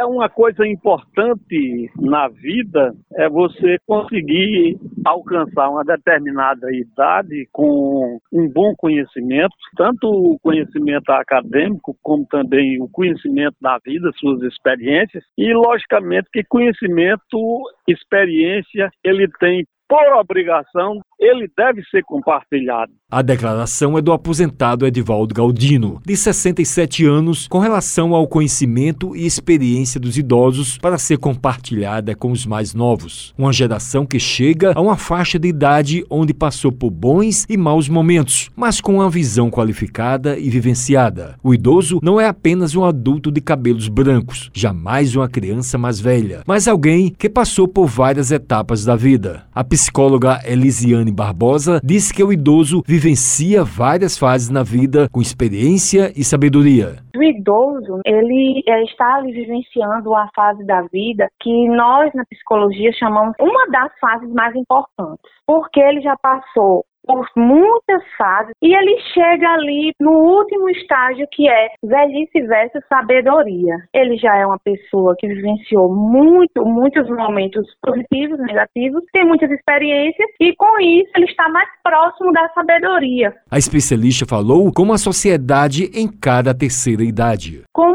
é uma coisa importante na vida é você conseguir alcançar uma determinada idade com um bom conhecimento, tanto o conhecimento acadêmico como também o conhecimento da vida, suas experiências e logicamente que conhecimento, experiência, ele tem por obrigação, ele deve ser compartilhado. A declaração é do aposentado Edivaldo Galdino, de 67 anos, com relação ao conhecimento e experiência dos idosos para ser compartilhada com os mais novos. Uma geração que chega a uma faixa de idade onde passou por bons e maus momentos, mas com uma visão qualificada e vivenciada. O idoso não é apenas um adulto de cabelos brancos, jamais uma criança mais velha, mas alguém que passou por várias etapas da vida. A psicóloga Elisiane Barbosa diz que o idoso vivencia várias fases na vida com experiência e sabedoria. O idoso, ele está ali vivenciando a fase da vida que nós na psicologia chamamos uma das fases mais importantes, porque ele já passou por muitas fases e ele chega ali no último estágio que é velhice versus sabedoria. Ele já é uma pessoa que vivenciou muito, muitos momentos positivos, negativos, tem muitas experiências e com isso ele está mais próximo da sabedoria. A especialista falou como a sociedade encara a terceira idade. Como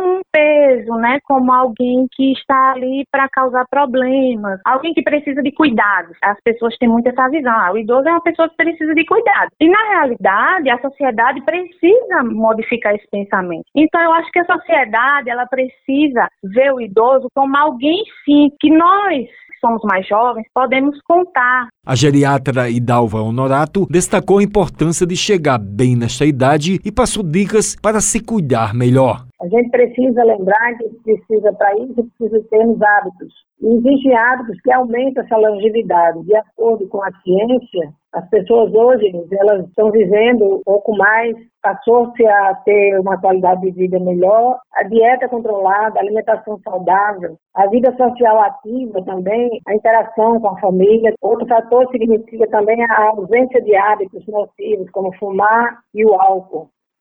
peso, né, como alguém que está ali para causar problemas, alguém que precisa de cuidados. As pessoas têm muito essa visão. Ah, o idoso é uma pessoa que precisa de cuidado. E na realidade, a sociedade precisa modificar esse pensamento. Então eu acho que a sociedade, ela precisa ver o idoso como alguém sim que nós somos mais jovens, podemos contar. A geriatra Idalva Honorato destacou a importância de chegar bem nesta idade e passou dicas para se cuidar melhor. A gente precisa lembrar que precisa, para isso, precisa termos hábitos. E existem hábitos que aumentam essa longevidade. De acordo com a ciência, as pessoas hoje, elas estão vivendo um pouco mais, passou-se a ter uma qualidade de vida melhor, a dieta controlada, a alimentação saudável, a vida social ativa também, a interação com a família. Outro fator significa também a ausência de hábitos nocivos, como fumar e o álcool.